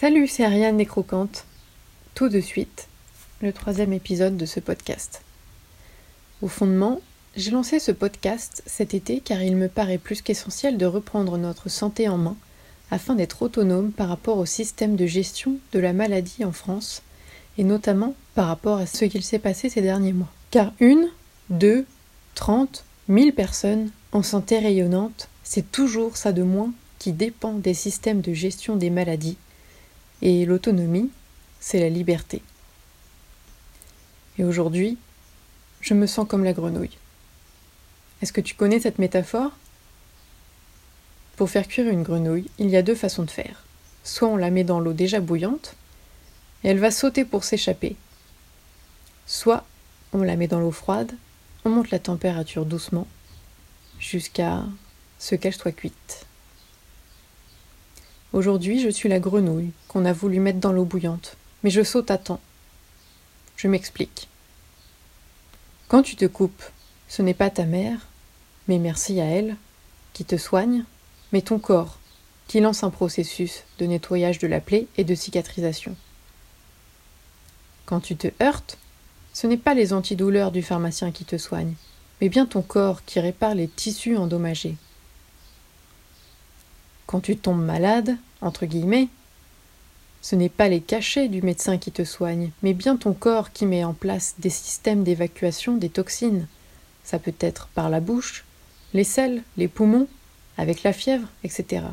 Salut, c'est Ariane des Croquantes. Tout de suite, le troisième épisode de ce podcast. Au fondement, j'ai lancé ce podcast cet été car il me paraît plus qu'essentiel de reprendre notre santé en main afin d'être autonome par rapport au système de gestion de la maladie en France et notamment par rapport à ce qu'il s'est passé ces derniers mois. Car une, deux, trente, mille personnes en santé rayonnante, c'est toujours ça de moins qui dépend des systèmes de gestion des maladies et l'autonomie, c'est la liberté. Et aujourd'hui, je me sens comme la grenouille. Est-ce que tu connais cette métaphore? Pour faire cuire une grenouille, il y a deux façons de faire. Soit on la met dans l'eau déjà bouillante, et elle va sauter pour s'échapper. Soit on la met dans l'eau froide, on monte la température doucement, jusqu'à ce qu'elle soit cuite. Aujourd'hui, je suis la grenouille qu'on a voulu mettre dans l'eau bouillante, mais je saute à temps. Je m'explique. Quand tu te coupes, ce n'est pas ta mère, mais merci à elle, qui te soigne, mais ton corps, qui lance un processus de nettoyage de la plaie et de cicatrisation. Quand tu te heurtes, ce n'est pas les antidouleurs du pharmacien qui te soignent, mais bien ton corps qui répare les tissus endommagés. Quand tu tombes malade, entre guillemets, ce n'est pas les cachets du médecin qui te soigne, mais bien ton corps qui met en place des systèmes d'évacuation des toxines. Ça peut être par la bouche, les selles, les poumons, avec la fièvre, etc.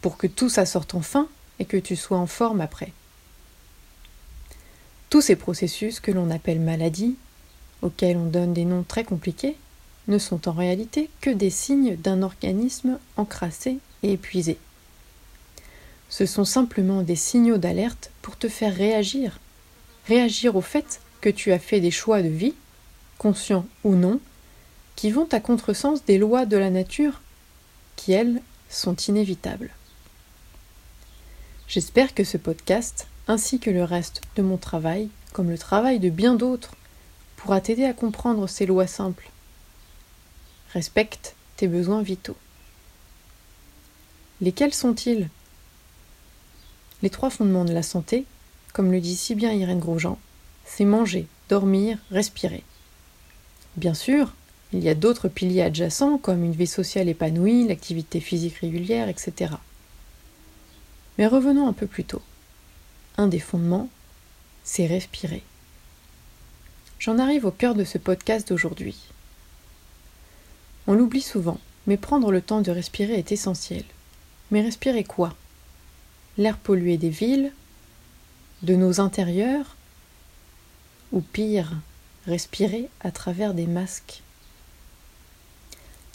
Pour que tout ça sorte enfin et que tu sois en forme après. Tous ces processus que l'on appelle maladies, auxquels on donne des noms très compliqués, ne sont en réalité que des signes d'un organisme encrassé et épuisé. Ce sont simplement des signaux d'alerte pour te faire réagir. Réagir au fait que tu as fait des choix de vie, conscients ou non, qui vont à contresens des lois de la nature, qui, elles, sont inévitables. J'espère que ce podcast, ainsi que le reste de mon travail, comme le travail de bien d'autres, pourra t'aider à comprendre ces lois simples. Respecte tes besoins vitaux. Lesquels sont-ils? Les trois fondements de la santé, comme le dit si bien Irène Grosjean, c'est manger, dormir, respirer. Bien sûr, il y a d'autres piliers adjacents comme une vie sociale épanouie, l'activité physique régulière, etc. Mais revenons un peu plus tôt. Un des fondements, c'est respirer. J'en arrive au cœur de ce podcast d'aujourd'hui. On l'oublie souvent, mais prendre le temps de respirer est essentiel. Mais respirer quoi? L'air pollué des villes De nos intérieurs Ou pire, respirer à travers des masques?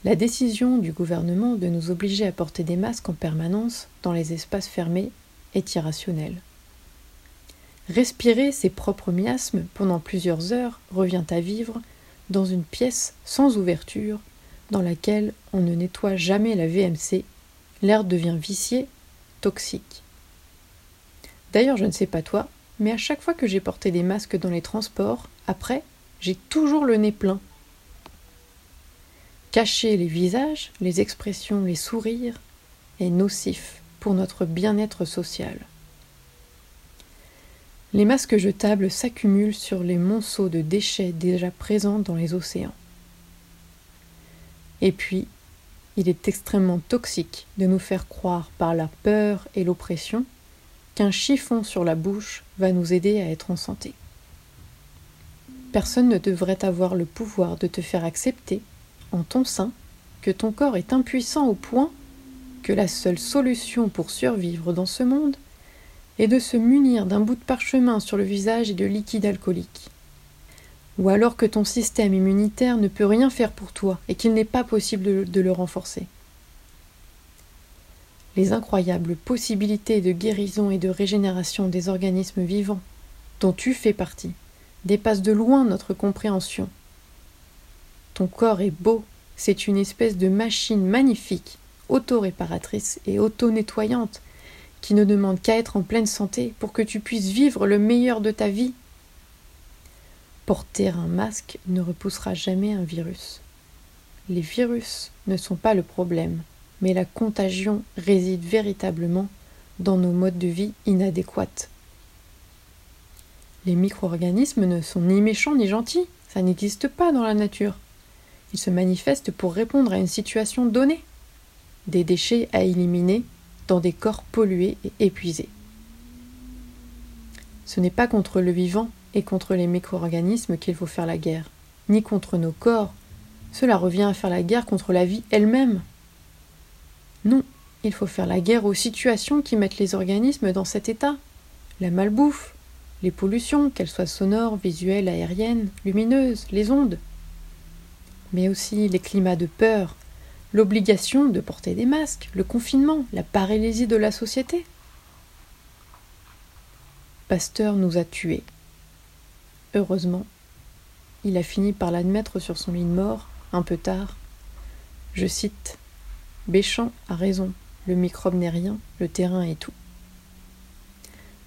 La décision du gouvernement de nous obliger à porter des masques en permanence dans les espaces fermés est irrationnelle. Respirer ses propres miasmes pendant plusieurs heures revient à vivre dans une pièce sans ouverture dans laquelle on ne nettoie jamais la VMC l'air devient vicié, toxique. D'ailleurs, je ne sais pas toi, mais à chaque fois que j'ai porté des masques dans les transports, après, j'ai toujours le nez plein. Cacher les visages, les expressions, les sourires est nocif pour notre bien-être social. Les masques jetables s'accumulent sur les monceaux de déchets déjà présents dans les océans. Et puis, il est extrêmement toxique de nous faire croire par la peur et l'oppression qu'un chiffon sur la bouche va nous aider à être en santé. Personne ne devrait avoir le pouvoir de te faire accepter, en ton sein, que ton corps est impuissant au point que la seule solution pour survivre dans ce monde est de se munir d'un bout de parchemin sur le visage et de liquide alcoolique ou alors que ton système immunitaire ne peut rien faire pour toi et qu'il n'est pas possible de, le renforcer. Les incroyables possibilités de guérison et de régénération des organismes vivants, dont tu fais partie, dépassent de loin notre compréhension. Ton corps est beau, c'est une espèce de machine magnifique, auto-réparatrice et auto-nettoyante, qui ne demande qu'à être en pleine santé pour que tu puisses vivre le meilleur de ta vie Porter un masque ne repoussera jamais un virus. Les virus ne sont pas le problème, mais la contagion réside véritablement dans nos modes de vie inadéquats. Les micro-organismes ne sont ni méchants ni gentils, ça n'existe pas dans la nature. Ils se manifestent pour répondre à une situation donnée. Des déchets à éliminer dans des corps pollués et épuisés. Ce n'est pas contre le vivant et contre les micro-organismes qu'il faut faire la guerre, ni contre nos corps. Cela revient à faire la guerre contre la vie elle-même. Non, il faut faire la guerre aux situations qui mettent les organismes dans cet état. La malbouffe, les pollutions, qu'elles soient sonores, visuelles, aériennes, lumineuses, les ondes. Mais aussi les climats de peur, l'obligation de porter des masques, le confinement, la paralysie de la société. Pasteur nous a tués. Heureusement, il a fini par l'admettre sur son lit de mort, un peu tard. Je cite Béchamp a raison, le microbe n'est rien, le terrain est tout.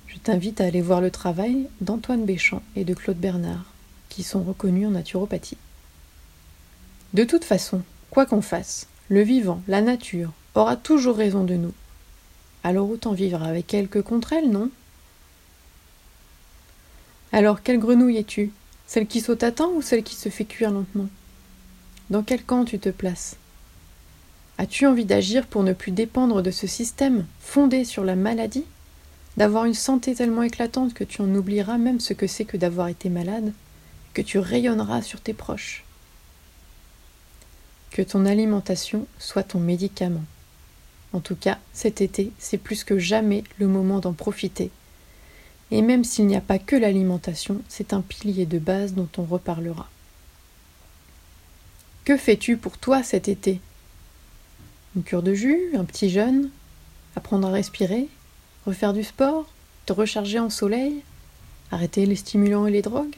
Je t'invite à aller voir le travail d'Antoine Béchamp et de Claude Bernard, qui sont reconnus en naturopathie. De toute façon, quoi qu'on fasse, le vivant, la nature, aura toujours raison de nous. Alors autant vivre avec elle que contre elle, non? Alors quelle grenouille es-tu? Celle qui saute à temps ou celle qui se fait cuire lentement? Dans quel camp tu te places? As-tu envie d'agir pour ne plus dépendre de ce système fondé sur la maladie? D'avoir une santé tellement éclatante que tu en oublieras même ce que c'est que d'avoir été malade, que tu rayonneras sur tes proches? Que ton alimentation soit ton médicament. En tout cas, cet été, c'est plus que jamais le moment d'en profiter. Et même s'il n'y a pas que l'alimentation, c'est un pilier de base dont on reparlera. Que fais-tu pour toi cet été? Une cure de jus, un petit jeûne, apprendre à respirer, refaire du sport, te recharger en soleil, arrêter les stimulants et les drogues?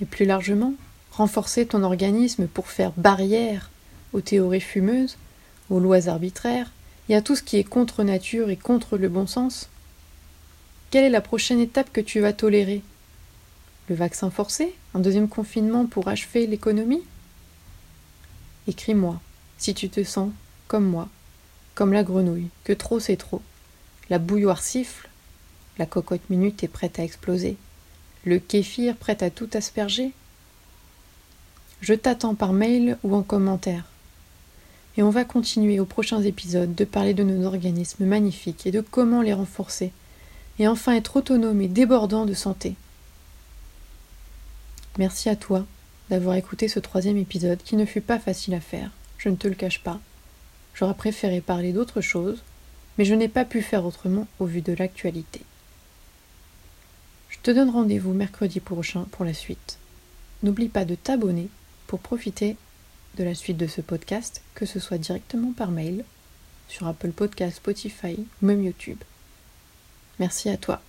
Et plus largement, renforcer ton organisme pour faire barrière aux théories fumeuses, aux lois arbitraires et à tout ce qui est contre nature et contre le bon sens Quelle est la prochaine étape que tu vas tolérer? Le vaccin forcé? Un deuxième confinement pour achever l'économie? Écris-moi si tu te sens comme moi, comme la grenouille, que trop c'est trop. La bouilloire siffle, la cocotte minute est prête à exploser, le kéfir prêt à tout asperger, je t'attends par mail ou en commentaire. Et on va continuer aux prochains épisodes de parler de nos organismes magnifiques et de comment les renforcer, et enfin être autonome et débordant de santé. Merci à toi d'avoir écouté ce troisième épisode qui ne fut pas facile à faire, je ne te le cache pas. J'aurais préféré parler d'autre chose, mais je n'ai pas pu faire autrement au vu de l'actualité. Je te donne rendez-vous mercredi prochain pour la suite. N'oublie pas de t'abonner pour profiter de la suite de ce podcast, que ce soit directement par mail, sur Apple Podcast, Spotify ou même YouTube. Merci à toi.